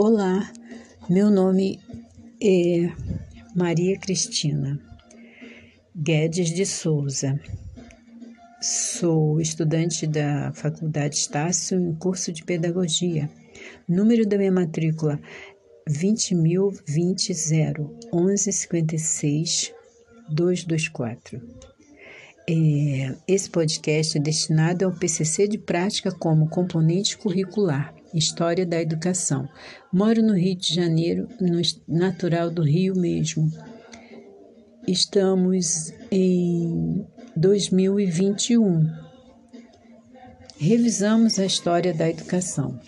Olá, meu nome é Maria Cristina Guedes de Souza. Sou estudante da Faculdade Estácio em curso de Pedagogia. Número da minha matrícula 20.020 1156 224. É, esse podcast é destinado ao PCC de prática como componente curricular História da Educação. Moro no Rio de Janeiro, no natural do Rio mesmo. Estamos em 2021. Revisamos a história da educação.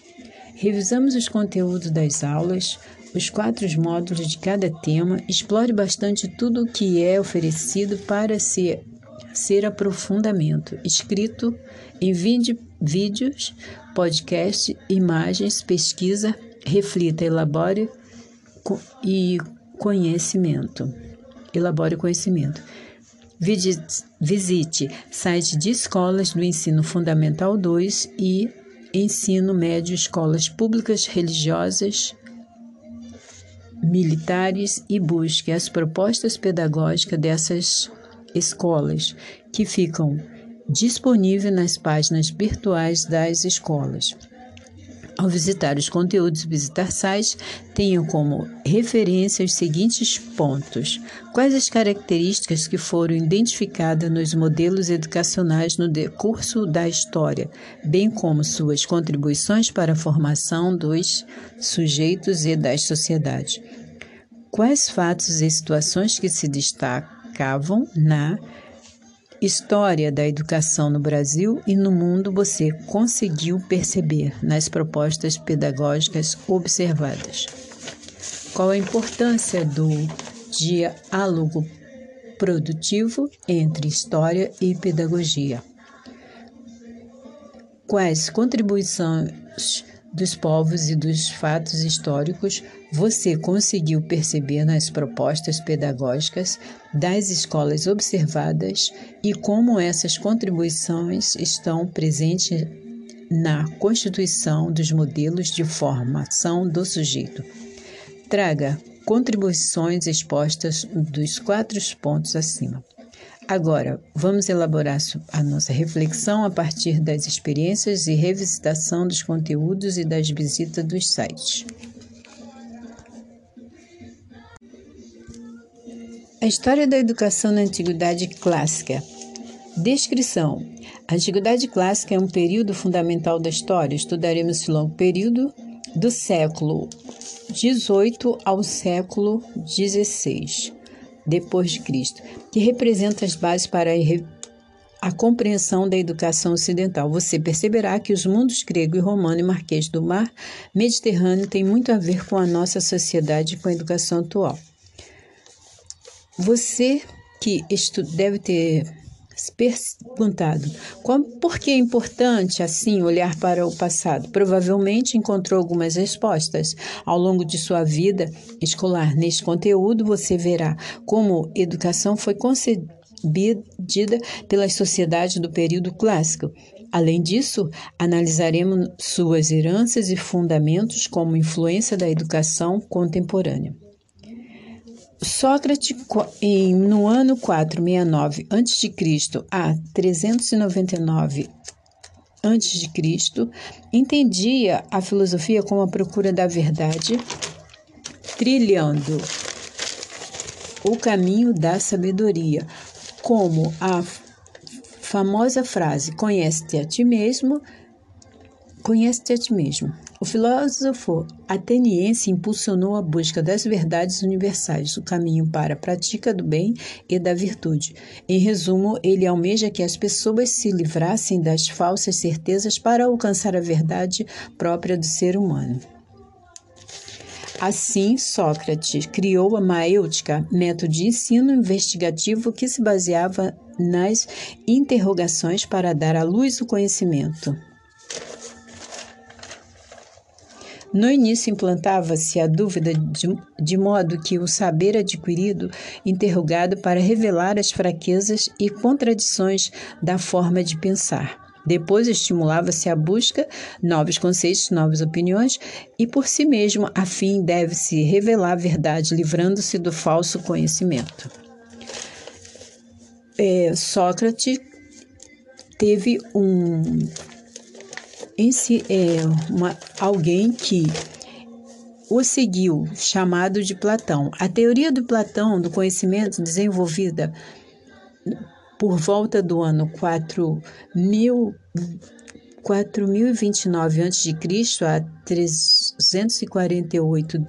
Revisamos os conteúdos das aulas, os quatro módulos de cada tema, explore bastante tudo o que é oferecido para ser, ser aprofundamento, escrito em vídeos podcast, imagens, pesquisa, reflita, elabore e conhecimento. Elabore conhecimento. Visite site de escolas do ensino fundamental 2 e ensino médio, escolas públicas religiosas, militares e busque as propostas pedagógicas dessas escolas que ficam disponível nas páginas virtuais das escolas. Ao visitar os conteúdos visitar sites, tenham como referência os seguintes pontos: quais as características que foram identificadas nos modelos educacionais no decurso da história, bem como suas contribuições para a formação dos sujeitos e das sociedades. Quais fatos e situações que se destacavam na História da educação no Brasil e no mundo você conseguiu perceber nas propostas pedagógicas observadas. Qual a importância do diálogo produtivo entre história e pedagogia? Quais contribuições dos povos e dos fatos históricos você conseguiu perceber nas propostas pedagógicas das escolas observadas e como essas contribuições estão presentes na constituição dos modelos de formação do sujeito. Traga contribuições expostas dos quatro pontos acima. Agora, vamos elaborar a nossa reflexão a partir das experiências e revisitação dos conteúdos e das visitas dos sites. A história da educação na Antiguidade Clássica. Descrição: A Antiguidade Clássica é um período fundamental da história. Estudaremos esse longo período do século XVIII ao século XVI depois de Cristo, que representa as bases para a, a compreensão da educação ocidental. Você perceberá que os mundos grego e romano e marquês do mar Mediterrâneo têm muito a ver com a nossa sociedade e com a educação atual. Você que deve ter perguntado por que é importante assim olhar para o passado. Provavelmente encontrou algumas respostas ao longo de sua vida escolar. Neste conteúdo você verá como educação foi concebida pelas sociedades do período clássico. Além disso, analisaremos suas heranças e fundamentos como influência da educação contemporânea. Sócrates, no ano 469 a.C. a 399 a.C., entendia a filosofia como a procura da verdade, trilhando o caminho da sabedoria, como a famosa frase: conhece-te a ti mesmo, conhece-te a ti mesmo. O filósofo ateniense impulsionou a busca das verdades universais, o caminho para a prática do bem e da virtude. Em resumo, ele almeja que as pessoas se livrassem das falsas certezas para alcançar a verdade própria do ser humano. Assim, Sócrates criou a maêutica, método de ensino investigativo que se baseava nas interrogações para dar à luz o conhecimento. No início implantava-se a dúvida de, de, modo que o saber adquirido, interrogado para revelar as fraquezas e contradições da forma de pensar. Depois estimulava-se a busca novos conceitos, novas opiniões, e por si mesmo, a fim deve-se revelar a verdade, livrando-se do falso conhecimento. É, Sócrates teve um é, uma, alguém que o seguiu, chamado de Platão. A teoria do Platão, do conhecimento desenvolvida por volta do ano 4000, 4029 a.C. a 348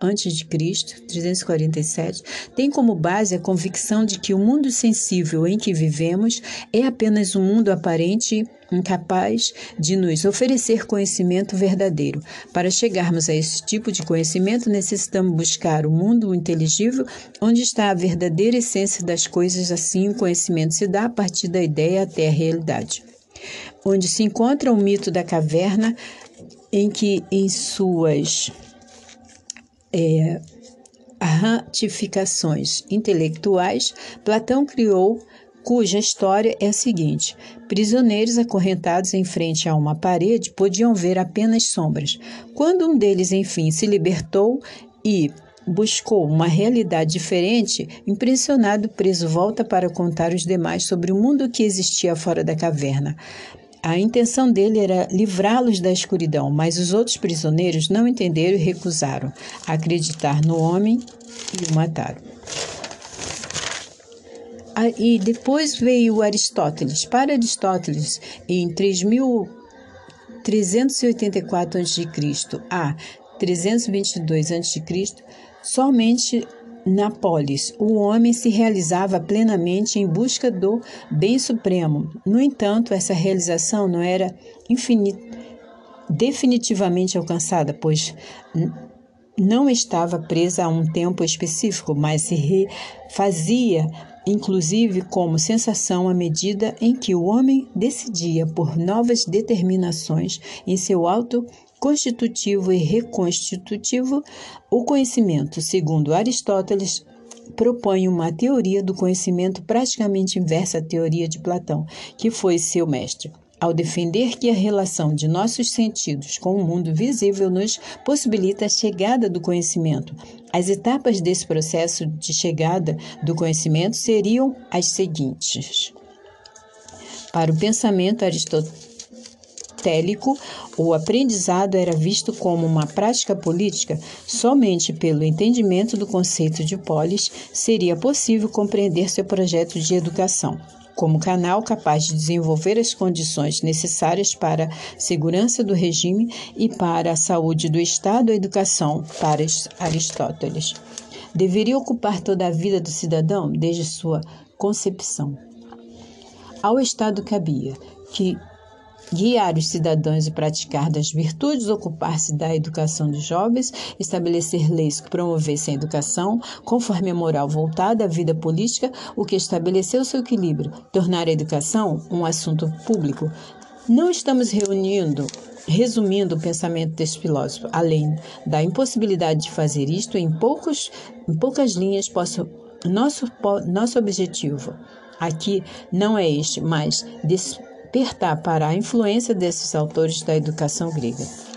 antes de Cristo, 347, tem como base a convicção de que o mundo sensível em que vivemos é apenas um mundo aparente incapaz de nos oferecer conhecimento verdadeiro. Para chegarmos a esse tipo de conhecimento, necessitamos buscar o mundo inteligível, onde está a verdadeira essência das coisas. Assim, o conhecimento se dá a partir da ideia até a realidade. Onde se encontra o mito da caverna, em que, em suas é, ratificações intelectuais, Platão criou cuja história é a seguinte: prisioneiros acorrentados em frente a uma parede podiam ver apenas sombras. Quando um deles, enfim, se libertou e buscou uma realidade diferente, impressionado, o preso volta para contar aos demais sobre o mundo que existia fora da caverna. A intenção dele era livrá-los da escuridão, mas os outros prisioneiros não entenderam e recusaram acreditar no homem e o mataram. E depois veio Aristóteles. Para Aristóteles, em 384 a.C. a 322 a.C., somente na polis, o homem se realizava plenamente em busca do bem supremo. No entanto, essa realização não era definitivamente alcançada, pois não estava presa a um tempo específico, mas se fazia inclusive como sensação à medida em que o homem decidia por novas determinações em seu alto constitutivo e reconstitutivo, o conhecimento, segundo Aristóteles, propõe uma teoria do conhecimento praticamente inversa à teoria de Platão, que foi seu mestre. Ao defender que a relação de nossos sentidos com o mundo visível nos possibilita a chegada do conhecimento, as etapas desse processo de chegada do conhecimento seriam as seguintes. Para o pensamento aristotélico, aristotélico, o aprendizado era visto como uma prática política, somente pelo entendimento do conceito de polis seria possível compreender seu projeto de educação como canal capaz de desenvolver as condições necessárias para a segurança do regime e para a saúde do Estado, a educação para Aristóteles. Deveria ocupar toda a vida do cidadão desde sua concepção. Ao Estado cabia que guiar os cidadãos e praticar das virtudes, ocupar-se da educação dos jovens, estabelecer leis que promovessem a educação, conforme a moral voltada à vida política, o que estabeleceu seu equilíbrio, tornar a educação um assunto público. Não estamos reunindo Resumindo o pensamento deste filósofo, além da impossibilidade de fazer isto em, poucos, em poucas linhas, posso, nosso, nosso objetivo aqui não é este, mas despertar para a influência desses autores da educação grega.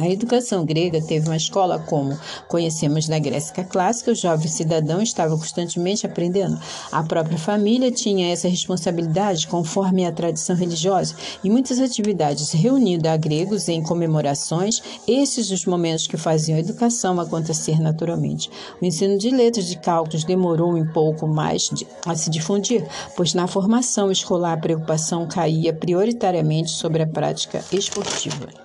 A educação grega teve uma escola como conhecemos na Grécia clássica, o jovem cidadão estava constantemente aprendendo. A própria família tinha essa responsabilidade conforme a tradição religiosa e muitas atividades reunindo a gregos em comemorações, esses os momentos que faziam a educação acontecer naturalmente. O ensino de letras e cálculos demorou um pouco mais de, a se difundir, pois na formação escolar a preocupação caía prioritariamente sobre a prática esportiva.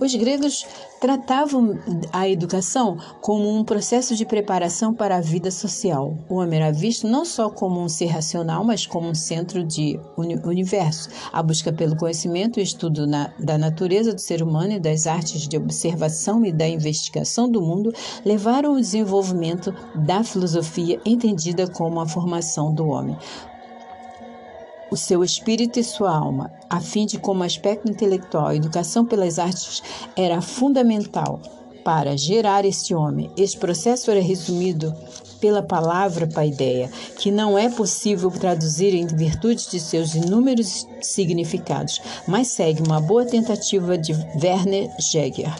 Os gregos tratavam a educação como um processo de preparação para a vida social. O homem era visto não só como um ser racional, mas como um centro de universo. A busca pelo conhecimento e estudo na, da natureza do ser humano e das artes de observação e da investigação do mundo levaram ao desenvolvimento da filosofia entendida como a formação do homem o seu espírito e sua alma, a fim de como aspecto intelectual a educação pelas artes era fundamental para gerar este homem. Este processo era resumido pela palavra paideia, que não é possível traduzir em virtude de seus inúmeros significados, mas segue uma boa tentativa de Werner Jäger.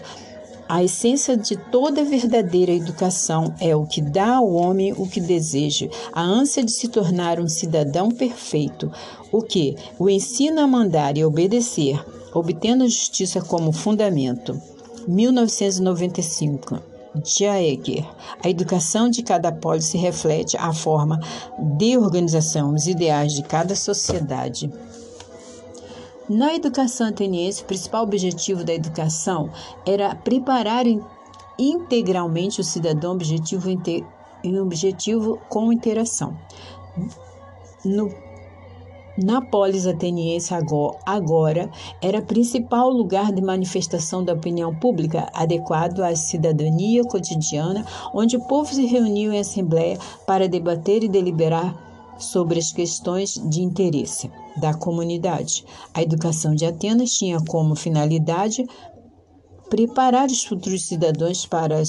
A essência de toda verdadeira educação é o que dá ao homem o que deseja, a ânsia de se tornar um cidadão perfeito, o que o ensina a mandar e obedecer, obtendo a justiça como fundamento. 1995 Jaeger. A educação de cada polis se reflete a forma de organização, os ideais de cada sociedade. Na educação ateniense, o principal objetivo da educação era preparar integralmente o cidadão objetivo, objetivo com interação. No na polis ateniense agora era principal lugar de manifestação da opinião pública, adequado à cidadania cotidiana, onde o povo se reuniu em assembleia para debater e deliberar sobre as questões de interesse da comunidade. A educação de Atenas tinha como finalidade preparar os futuros cidadãos para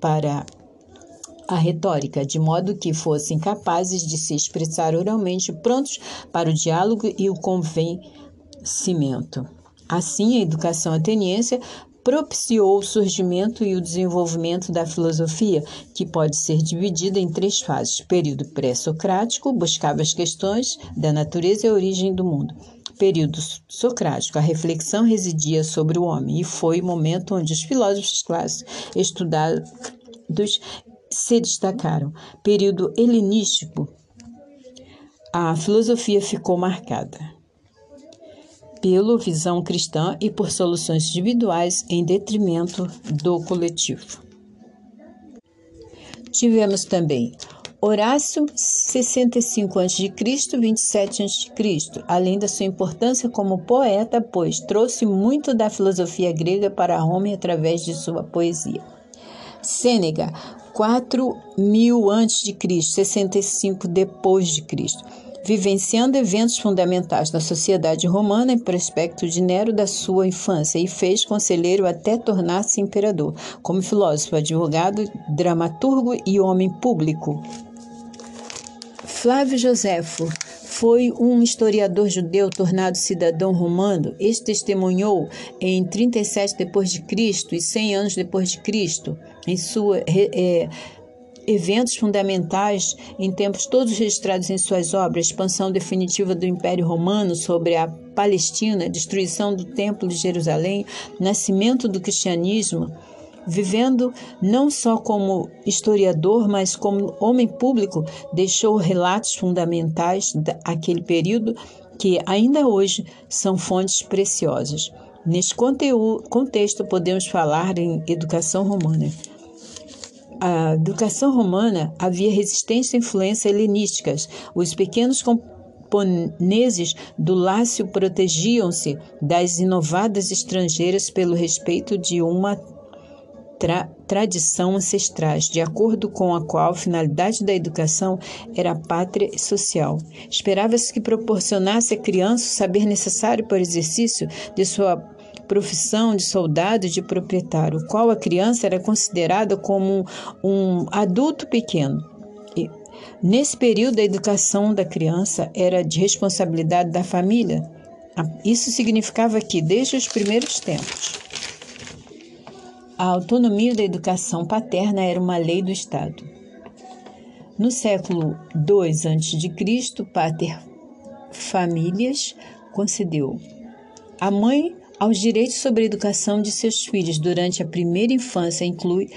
para a retórica, de modo que fossem capazes de se expressar oralmente, prontos para o diálogo e o convencimento. Assim, a educação ateniense propiciou o surgimento e o desenvolvimento da filosofia, que pode ser dividida em três fases. Período pré-socrático, buscava as questões da natureza e origem do mundo. Período socrático, a reflexão residia sobre o homem e foi o momento onde os filósofos clássicos estudados se destacaram. Período helenístico, a filosofia ficou marcada pela visão cristã e por soluções individuais em detrimento do coletivo. Tivemos também Horácio, 65 a.C., 27 a.C., além da sua importância como poeta, pois trouxe muito da filosofia grega para Roma através de sua poesia. Sêneca, 4000 a.C., 65 depois de Cristo vivenciando eventos fundamentais da sociedade romana em prospecto de Nero da sua infância e fez conselheiro até tornar-se imperador, como filósofo, advogado, dramaturgo e homem público. Flávio Joséfo foi um historiador judeu tornado cidadão romano. Este testemunhou em 37 depois de Cristo e 100 anos depois de Cristo em sua é, eventos fundamentais em tempos todos registrados em suas obras, expansão definitiva do Império Romano sobre a Palestina, destruição do Templo de Jerusalém, nascimento do cristianismo, vivendo não só como historiador, mas como homem público, deixou relatos fundamentais daquele período que ainda hoje são fontes preciosas. Neste contexto, podemos falar em educação romana a educação romana havia resistência à influência helenísticas. Os pequenos camponeses do Lácio protegiam-se das inovadas estrangeiras pelo respeito de uma tra tradição ancestrais, de acordo com a qual a finalidade da educação era a pátria social. Esperava-se que proporcionasse à criança o saber necessário para o exercício de sua profissão de soldado e de proprietário, o qual a criança era considerada como um, adulto pequeno. Nesse período, a educação da criança era de responsabilidade da família. Isso significava que, desde os primeiros tempos, a autonomia da educação paterna era uma lei do Estado. No século II a.C., Pater Famílias concedeu a mãe aos direitos sobre a educação de seus filhos durante a primeira infância inclui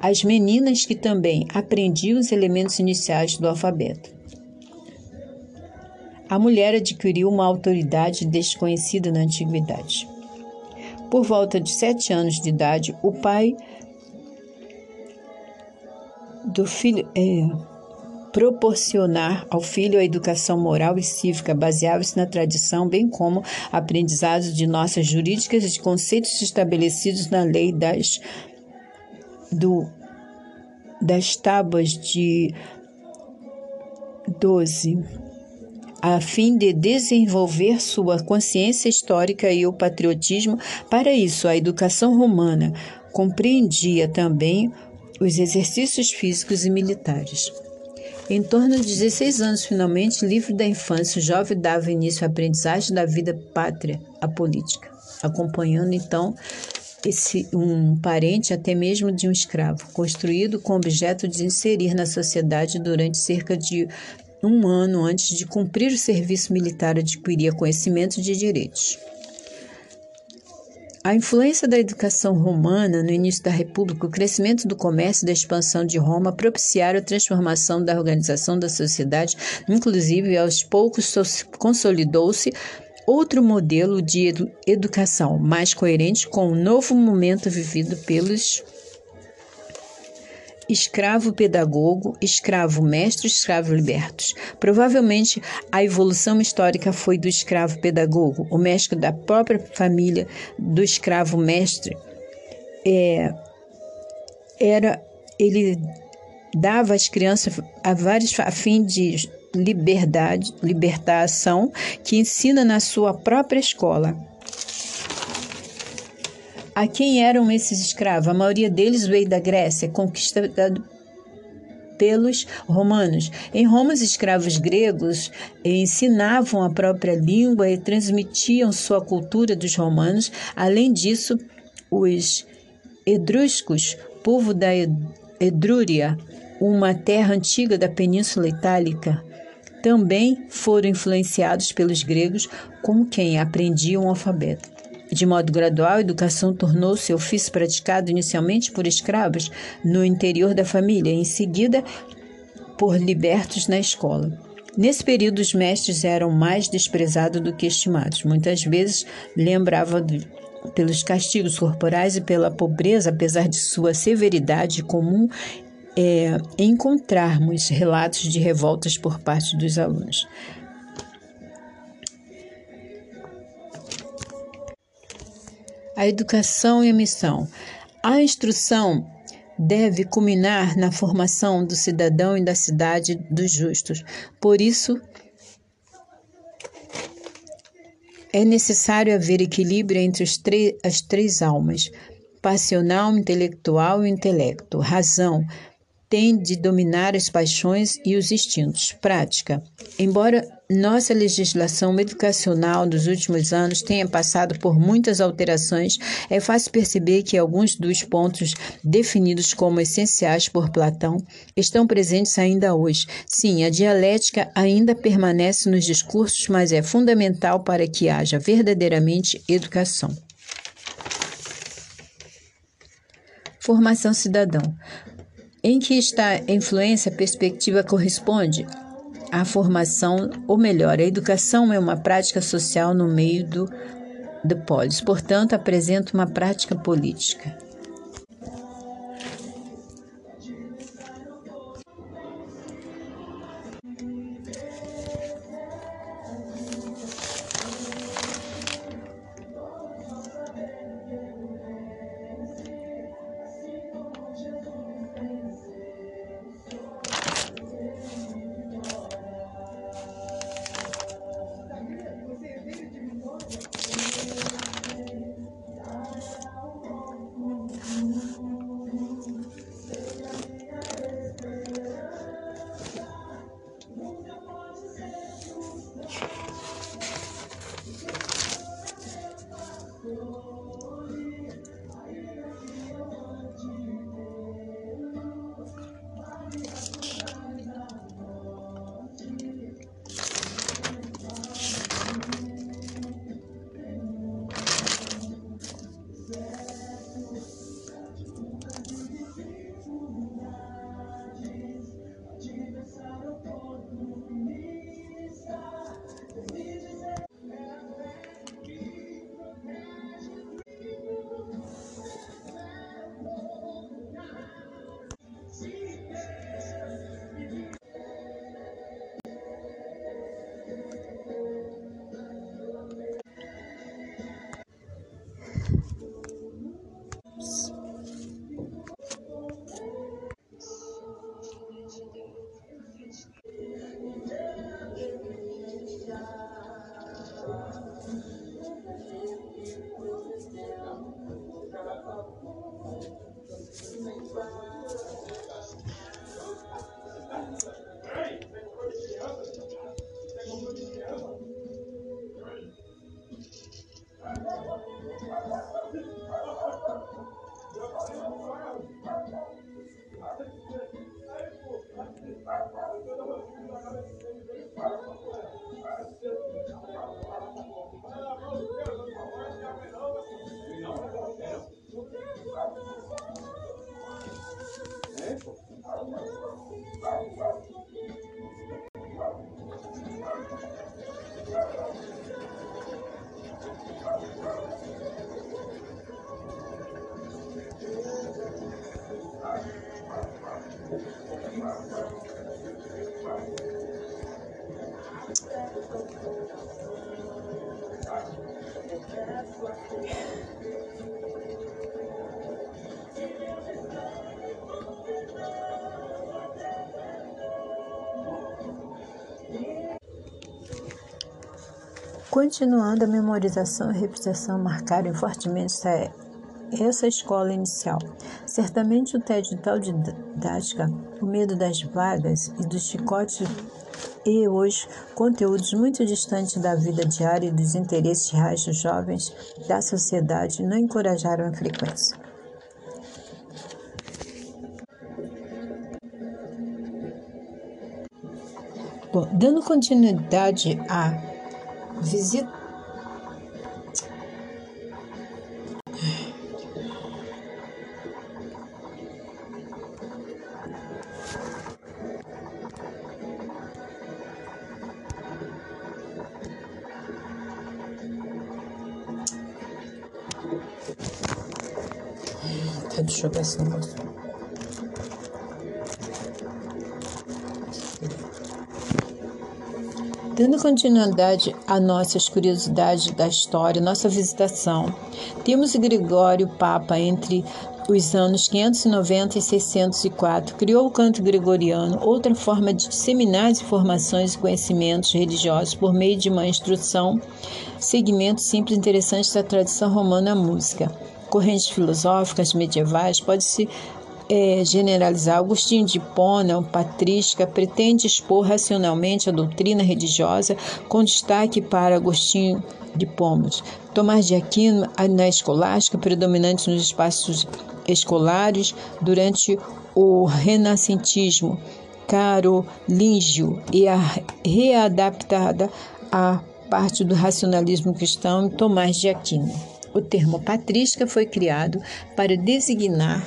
as meninas que também aprendiam os elementos iniciais do alfabeto. A mulher adquiriu uma autoridade desconhecida na antiguidade. Por volta de sete anos de idade, o pai do filho. É, proporcionar ao filho a educação moral e cívica baseava-se na tradição, bem como aprendizado de nossas jurídicas e de conceitos estabelecidos na lei das, do, das tábuas de 12 a fim de desenvolver sua consciência histórica e o patriotismo. Para isso, a educação romana compreendia também os exercícios físicos e militares. Em torno de 16 anos, finalmente, livre da infância, o jovem dava início à aprendizagem da vida pátria, a política, acompanhando então esse um parente até mesmo de um escravo, construído com o objeto de inserir na sociedade durante cerca de um ano antes de cumprir o serviço militar, adquiria conhecimento de direitos. A influência da educação romana no início da República, o crescimento do comércio e da expansão de Roma propiciaram a transformação da organização da sociedade, inclusive aos poucos consolidou-se outro modelo de educação mais coerente com o novo momento vivido pelos escravo pedagogo, escravo mestre, escravo libertos. Provavelmente a evolução histórica foi do escravo pedagogo, o mestre da própria família do escravo mestre. É, era ele dava às crianças a vários a fim de liberdade, libertação, que ensina na sua própria escola. A quem eram esses escravos? A maioria deles veio da Grécia, conquistada pelos romanos. Em Roma, os escravos gregos ensinavam a própria língua e transmitiam sua cultura dos romanos. Além disso, os etruscos, povo da Edrúria, uma terra antiga da Península Itálica, também foram influenciados pelos gregos, com quem aprendiam o alfabeto. De modo gradual, a educação tornou-se ofício praticado inicialmente por escravos no interior da família, em seguida por libertos na escola. Nesse período, os mestres eram mais desprezados do que estimados. Muitas vezes lembrava pelos castigos corporais e pela pobreza, apesar de sua severidade comum, é, encontrarmos relatos de revoltas por parte dos alunos. A educação e a missão. A instrução deve culminar na formação do cidadão e da cidade dos justos. Por isso, é necessário haver equilíbrio entre as três almas: passional, intelectual e intelecto, razão, tem de dominar as paixões e os instintos. Prática. Embora nossa legislação educacional dos últimos anos tenha passado por muitas alterações, é fácil perceber que alguns dos pontos definidos como essenciais por Platão estão presentes ainda hoje. Sim, a dialética ainda permanece nos discursos, mas é fundamental para que haja verdadeiramente educação. Formação cidadão. Em que está a influência, a perspectiva corresponde à formação, ou melhor, a educação é uma prática social no meio do, do polis, portanto, apresenta uma prática política. Continuando a memorização e repetição marcaram fortemente essa escola inicial. Certamente o tédio tal didática, o medo das vagas e dos chicotes e os conteúdos muito distantes da vida diária e dos interesses reais dos jovens da sociedade não encorajaram a frequência. Bom, dando continuidade à visita. Negócio. Dando continuidade a nossas curiosidades da história, nossa visitação, temos Gregório Papa entre os anos 590 e 604, criou o canto gregoriano, outra forma de disseminar as informações e conhecimentos religiosos por meio de uma instrução, segmento simples e interessante da tradição romana música. Correntes filosóficas medievais pode-se é, generalizar. Agostinho de Hipona, patrística, pretende expor racionalmente a doutrina religiosa, com destaque para Agostinho de Pomos. Tomás de Aquino, na escolástica, predominante nos espaços escolares durante o renascentismo carolíngio e a readaptada a parte do racionalismo cristão Tomás de Aquino. O termo patrística foi criado para designar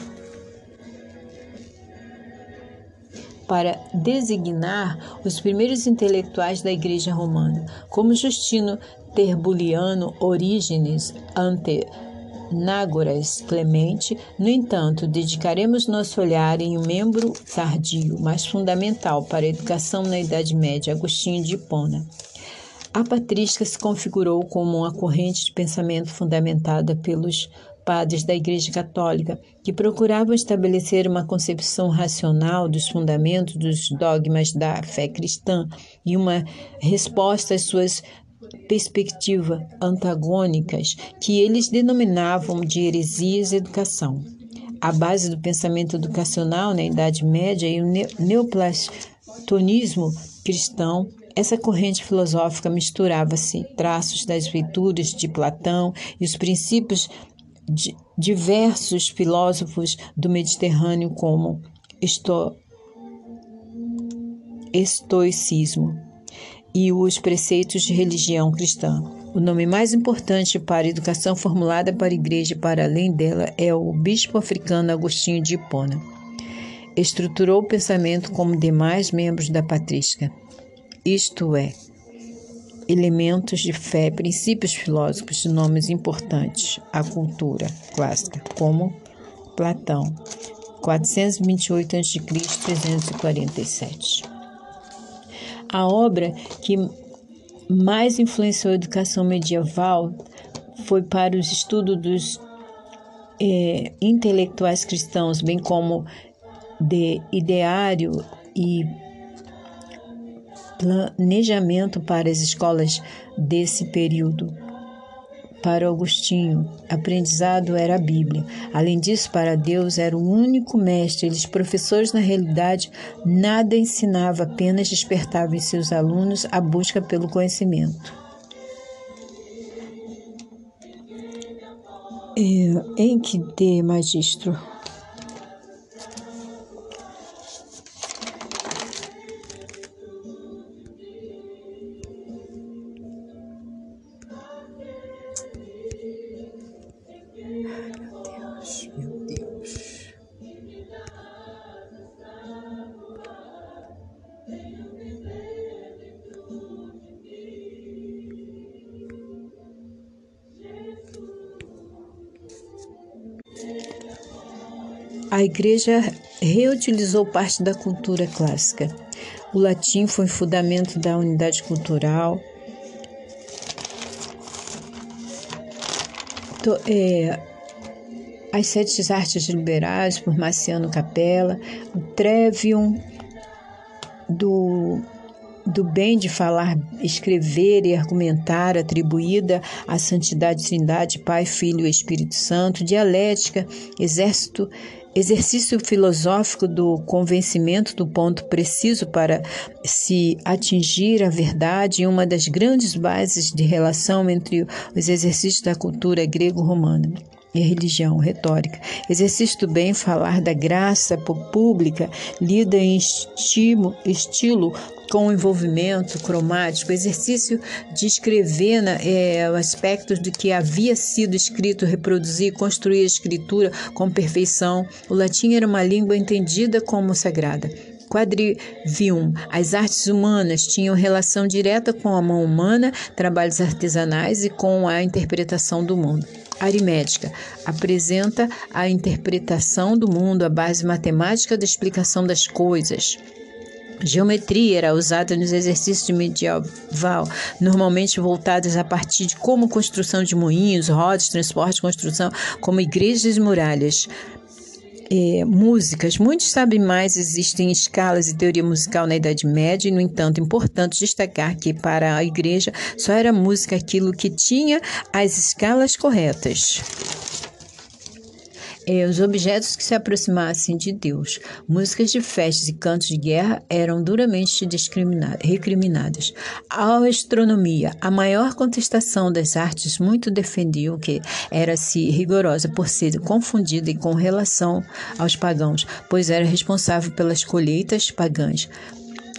para designar os primeiros intelectuais da Igreja Romana, como Justino Terbuliano, Orígenes, Antenágoras, Clemente. No entanto, dedicaremos nosso olhar em um membro tardio, mas fundamental para a educação na Idade Média, Agostinho de Hipona. A patrística se configurou como uma corrente de pensamento fundamentada pelos padres da Igreja Católica, que procuravam estabelecer uma concepção racional dos fundamentos dos dogmas da fé cristã e uma resposta às suas perspectivas antagônicas, que eles denominavam de heresias e educação. A base do pensamento educacional na Idade Média e o neoplatonismo cristão essa corrente filosófica misturava-se traços das virtudes de Platão e os princípios diversos filósofos do Mediterrâneo, como esto, estoicismo e os preceitos de religião cristã. O nome mais importante para a educação formulada para a igreja e para além dela é o bispo africano Agostinho de Hipona. Estruturou o pensamento como demais membros da patrística, isto é, elementos de fé, princípios filosóficos de nomes importantes à cultura clássica, como Platão, 428 a.C., 347. A obra que mais influenciou a educação medieval foi para os estudos dos é, intelectuais cristãos, bem como de ideário e planejamento para as escolas desse período. para Agostinho, aprendizado era a Bíblia. Além disso, para Deus era o único mestre. Eles, professores, na realidade, nada ensinava, apenas despertavam em seus alunos a busca pelo conhecimento. É, em que de magistro? A igreja reutilizou parte da cultura clássica. O latim foi fundamento da unidade cultural. É, as sete artes liberais, por Marciano Capella, o Trevium do do bem de falar, escrever e argumentar, atribuída à santidade Trindade, Pai, Filho e Espírito Santo, dialética, exército, exercício filosófico do convencimento do ponto preciso para se atingir a verdade e uma das grandes bases de relação entre os exercícios da cultura grego-romana e religião, retórica. Exercício do bem, falar da graça pública, lida em estimo, estilo com envolvimento cromático, exercício de escrever é, aspectos do que havia sido escrito, reproduzir, construir a escritura com perfeição. O latim era uma língua entendida como sagrada. Quadrivium. As artes humanas tinham relação direta com a mão humana, trabalhos artesanais e com a interpretação do mundo. Aritmética apresenta a interpretação do mundo, a base matemática da explicação das coisas. Geometria era usada nos exercícios medieval, normalmente voltados a partir de como construção de moinhos, rodas, transporte, construção, como igrejas e muralhas. É, músicas. Muitos sabem mais, existem escalas e teoria musical na Idade Média, e, no entanto, é importante destacar que para a igreja só era música aquilo que tinha as escalas corretas é, os objetos que se aproximassem de Deus. Músicas de festas e cantos de guerra eram duramente recriminadas. A astronomia, a maior contestação das artes, muito defendiam que era-se rigorosa por ser confundida com relação aos pagãos, pois era responsável pelas colheitas pagãs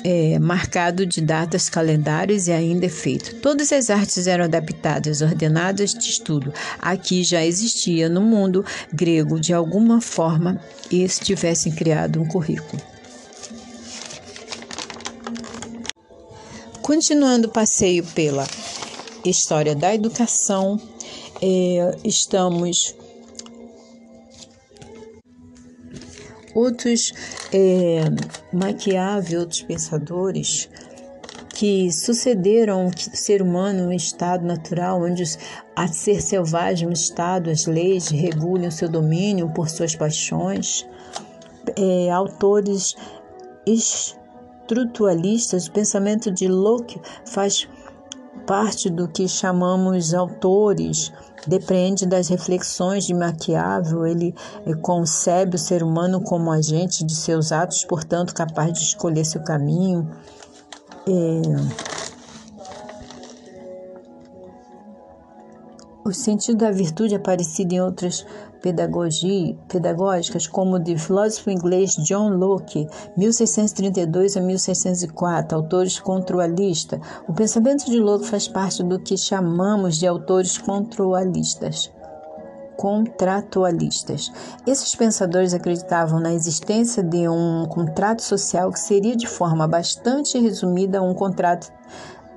é, marcado de datas, calendários e ainda efeito. Todas as artes eram adaptadas, ordenadas de estudo. Aqui já existia no mundo grego, de alguma forma, e se tivessem criado um currículo. Continuando o passeio pela história da educação, é, estamos outros é, outros pensadores que sucederam o ser humano no estado natural, onde a ser selvagem, um estado, as leis regulam seu domínio por suas paixões. É, autores estruturalistas, o pensamento de Locke faz parte do que chamamos autores Depende das reflexões de Maquiavel, ele eh, concebe o ser humano como agente de seus atos, portanto, capaz de escolher seu caminho. É... O sentido da virtude é aparecido em outras pedagógicas, como o de filósofo inglês John Locke, 1632 a 1604, autores contratualistas. O pensamento de Locke faz parte do que chamamos de autores contratualistas contratualistas. Esses pensadores acreditavam na existência de um contrato social que seria de forma bastante resumida um contrato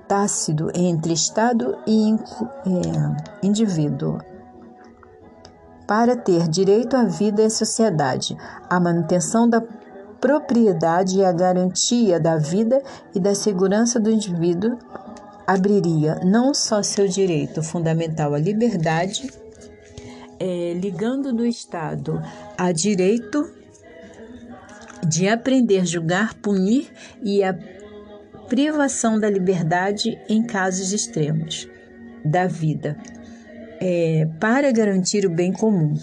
tácito entre Estado e é, indivíduo. Para ter direito à vida e sociedade, à manutenção da propriedade e a garantia da vida e da segurança do indivíduo, abriria não só seu direito fundamental à liberdade, é, ligando do Estado a direito de aprender, julgar, punir e a privação da liberdade em casos extremos da vida é, para garantir o bem comum.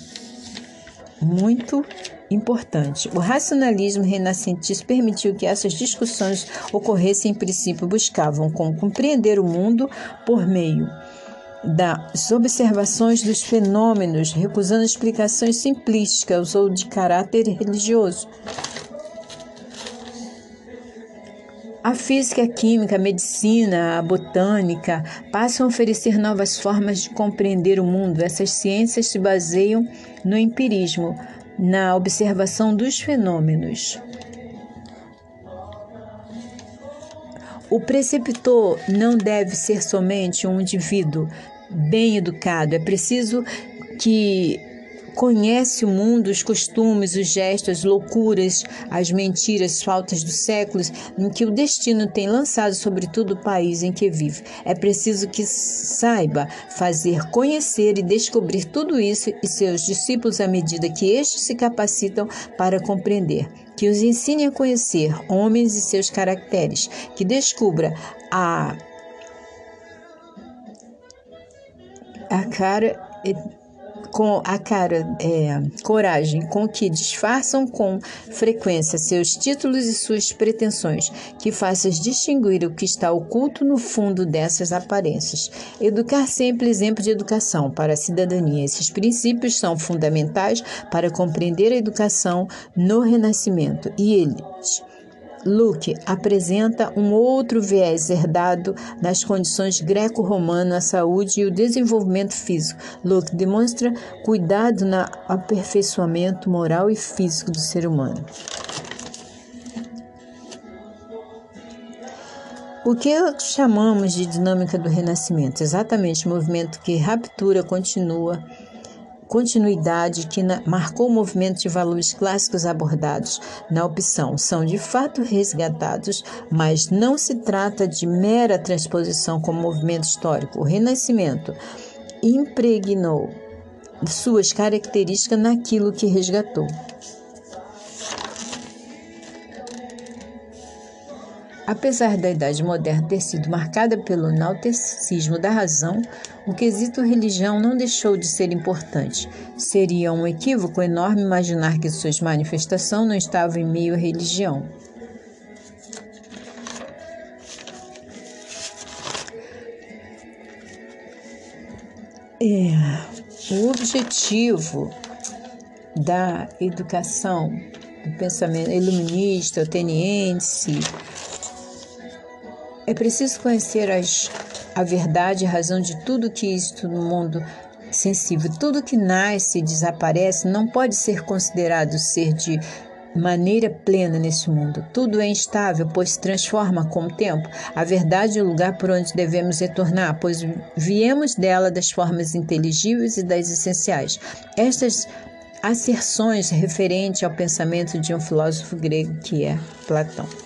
Muito importante. O racionalismo renascentista permitiu que essas discussões ocorressem em princípio buscavam como compreender o mundo por meio das observações dos fenômenos, recusando explicações simplísticas ou de caráter religioso. A física, a química, a medicina, a botânica passam a oferecer novas formas de compreender o mundo. Essas ciências se baseiam no empirismo, na observação dos fenômenos. O preceptor não deve ser somente um indivíduo bem educado, é preciso que conhece o mundo, os costumes, os gestos, as loucuras, as mentiras, as faltas dos séculos em que o destino tem lançado sobre todo o país em que vive. É preciso que saiba fazer conhecer e descobrir tudo isso e seus discípulos à medida que estes se capacitam para compreender. Que os ensine a conhecer homens e seus caracteres, que descubra a a cara com a cara, é, coragem com que disfarçam com frequência seus títulos e suas pretensões, que faças distinguir o que está oculto no fundo dessas aparências. Educar sempre exemplo de educação para a cidadania. Esses princípios são fundamentais para compreender a educação no Renascimento e eles Luke apresenta um outro viés herdado nas condições greco-romanas, a saúde e o desenvolvimento físico. Luke demonstra cuidado no aperfeiçoamento moral e físico do ser humano. O que chamamos de dinâmica do Renascimento? Exatamente o movimento que raptura continua continuidade que marcou o movimento de valores clássicos abordados na opção são de fato resgatados, mas não se trata de mera transposição como movimento histórico. O Renascimento impregnou suas características naquilo que resgatou. Apesar da Idade Moderna ter sido marcada pelo nauticismo da razão, o quesito religião não deixou de ser importante. Seria um equívoco enorme imaginar que sua manifestação não estava em meio à religião. É, o objetivo da educação, do pensamento iluminista, ateniense, é preciso conhecer as, a verdade e razão de tudo que isto no mundo sensível, tudo que nasce e desaparece, não pode ser considerado ser de maneira plena nesse mundo. Tudo é instável, pois se transforma com o tempo. A verdade é o lugar por onde devemos retornar, pois viemos dela das formas inteligíveis e das essenciais. Estas asserções referentes ao pensamento de um filósofo grego que é Platão.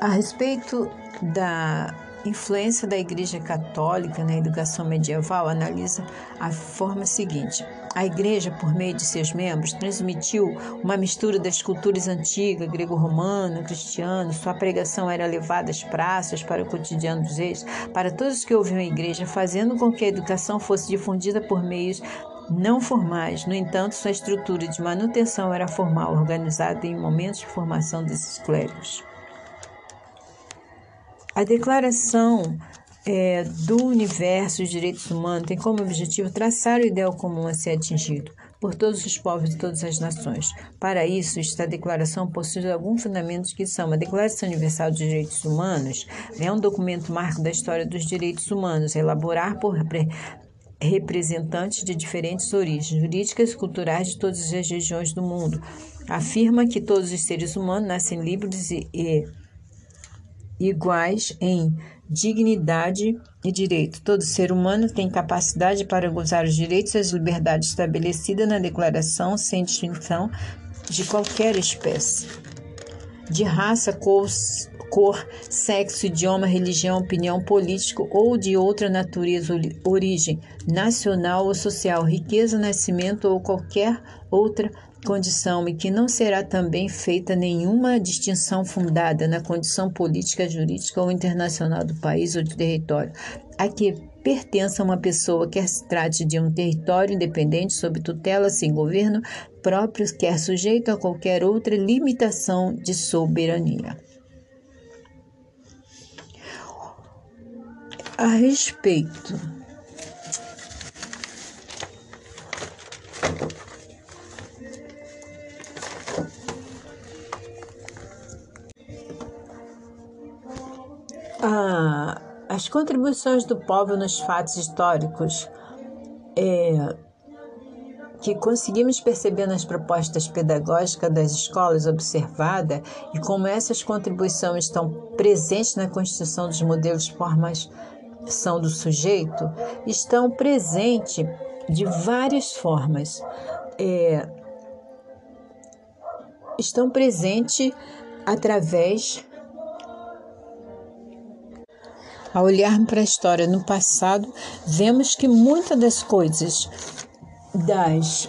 A respeito da influência da Igreja Católica na educação medieval, analisa a forma seguinte: a Igreja, por meio de seus membros, transmitiu uma mistura das culturas antigas, grego-romano, cristiano. Sua pregação era levada às praças, para o cotidiano dos reis, para todos os que ouviam a Igreja, fazendo com que a educação fosse difundida por meios não formais. No entanto, sua estrutura de manutenção era formal, organizada em momentos de formação desses clérigos. A Declaração é, do Universo dos Direitos Humanos tem como objetivo traçar o ideal comum a ser atingido por todos os povos de todas as nações. Para isso, esta declaração possui alguns fundamentos que são a Declaração Universal dos Direitos Humanos, é um documento marco da história dos direitos humanos, elaborar por representantes de diferentes origens jurídicas e culturais de todas as regiões do mundo. Afirma que todos os seres humanos nascem livres e, e iguais em dignidade e direito. Todo ser humano tem capacidade para gozar os direitos e as liberdades estabelecidas na Declaração, sem distinção de qualquer espécie. De raça, cor, cor, sexo, idioma, religião, opinião político ou de outra natureza, origem nacional ou social, riqueza, nascimento ou qualquer outra condição e que não será também feita nenhuma distinção fundada na condição política, jurídica ou internacional do país ou do território a que pertença uma pessoa, quer se trate de um território independente sob tutela sem governo próprio, quer sujeito a qualquer outra limitação de soberania. A respeito as contribuições do povo nos fatos históricos é, que conseguimos perceber nas propostas pedagógicas das escolas observada e como essas contribuições estão presentes na constituição dos modelos de formação do sujeito, estão presentes de várias formas. É, estão presentes através ao olharmos para a história no passado, vemos que muitas das coisas das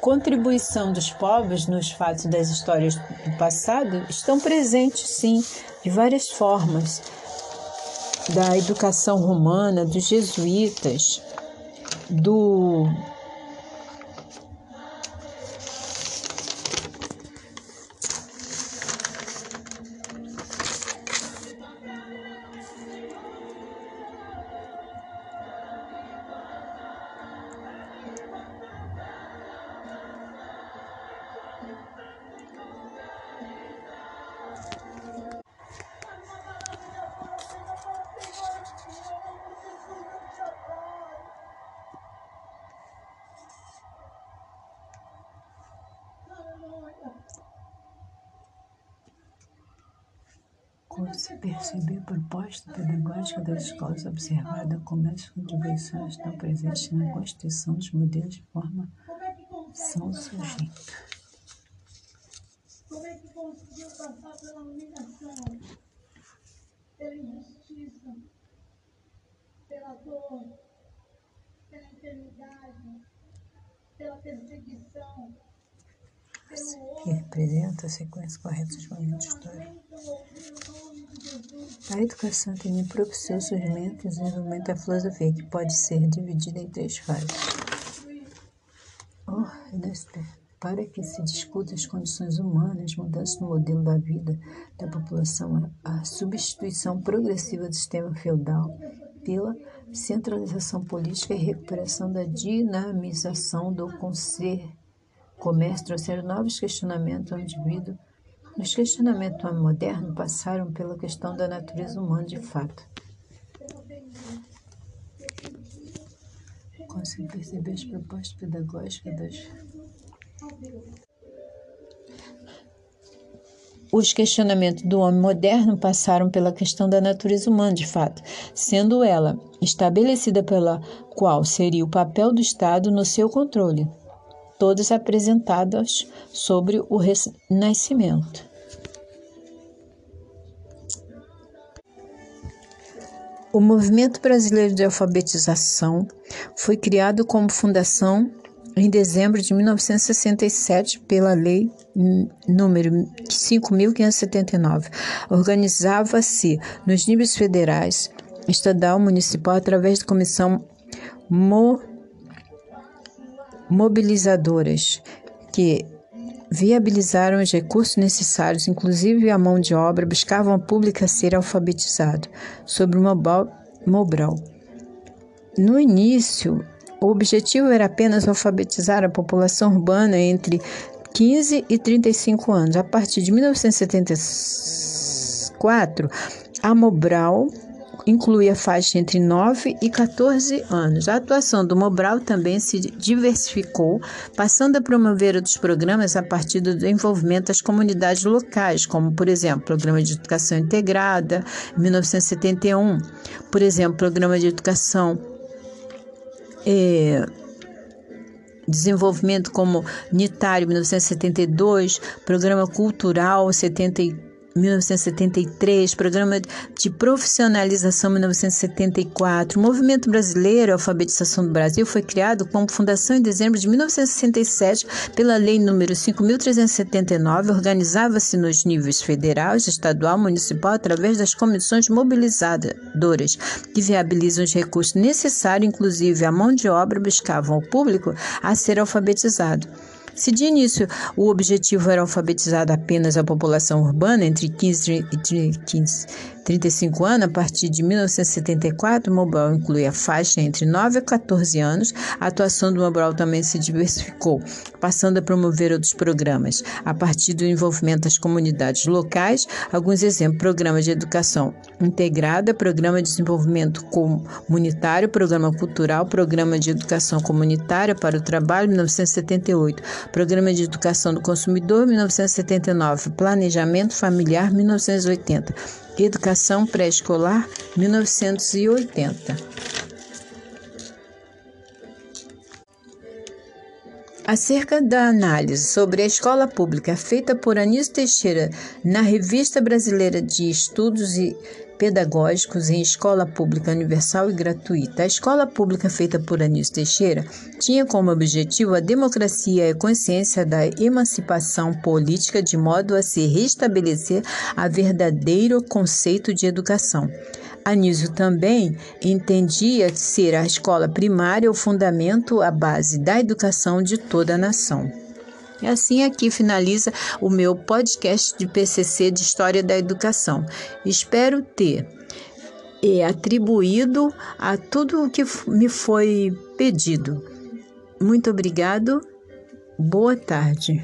contribuição dos povos nos fatos das histórias do passado estão presentes, sim, de várias formas. Da educação romana, dos jesuítas, do perceber a proposta pedagógica das escolas observada como as contribuições estão presentes na constituição dos modelos de formação do sujeito. Como é que conseguiu passar pela humilhação, pela injustiça, pela dor, pela enfermidade, pela perseguição? que representa a sequência correta dos momentos históricos. A educação também propiciou o surgimento e desenvolvimento da filosofia, que pode ser dividida em três fases. Oh, para que se discuta as condições humanas, mudanças no modelo da vida da população, a substituição progressiva do sistema feudal pela centralização política e recuperação da dinamização do comércio trouxeram novos questionamentos ao indivíduo. Os questionamentos modernos passaram pela questão da natureza humana de fato. Consigo perceber as propostas pedagógicas das. Os questionamentos do homem moderno passaram pela questão da natureza humana, de fato, sendo ela estabelecida pela qual seria o papel do Estado no seu controle todas apresentadas sobre o Renascimento. O Movimento Brasileiro de Alfabetização foi criado como fundação em dezembro de 1967 pela Lei número 5.579. Organizava-se nos níveis federais, estadual, municipal, através da Comissão Mo mobilizadoras que viabilizaram os recursos necessários, inclusive a mão de obra, buscavam a pública ser alfabetizado sobre o Mobral. No início, o objetivo era apenas alfabetizar a população urbana entre 15 e 35 anos. A partir de 1974, a Mobral inclui a faixa entre 9 e 14 anos. A atuação do Mobral também se diversificou, passando a promover outros programas a partir do desenvolvimento das comunidades locais, como, por exemplo, o Programa de Educação Integrada, em 1971, por exemplo, Programa de Educação. É, desenvolvimento como Unitário 1972, Programa Cultural 70 1973, Programa de Profissionalização 1974. O Movimento Brasileiro, Alfabetização do Brasil, foi criado como fundação em dezembro de 1967 pela Lei número 5.379. Organizava-se nos níveis federal, estadual, municipal, através das comissões mobilizadoras, que viabilizam os recursos necessários, inclusive a mão de obra, buscavam o público a ser alfabetizado. Se de início o objetivo era alfabetizar apenas a população urbana entre 15 e 15, 35 anos, a partir de 1974, o Mobral inclui a faixa entre 9 a 14 anos. A atuação do Mobral também se diversificou, passando a promover outros programas, a partir do envolvimento das comunidades locais. Alguns exemplos: Programa de Educação Integrada, Programa de Desenvolvimento Comunitário, Programa Cultural, Programa de Educação Comunitária para o Trabalho, 1978, Programa de Educação do Consumidor, 1979, Planejamento Familiar, 1980. Educação Pré-Escolar, 1980. Acerca da análise sobre a escola pública feita por Anísio Teixeira na Revista Brasileira de Estudos e pedagógicos em escola pública universal e gratuita. A escola pública feita por Anísio Teixeira tinha como objetivo a democracia e a consciência da emancipação política de modo a se restabelecer a verdadeiro conceito de educação. Anísio também entendia ser a escola primária o fundamento, a base da educação de toda a nação. E assim aqui finaliza o meu podcast de PCC de História da Educação. Espero ter é, atribuído a tudo o que me foi pedido. Muito obrigado. Boa tarde.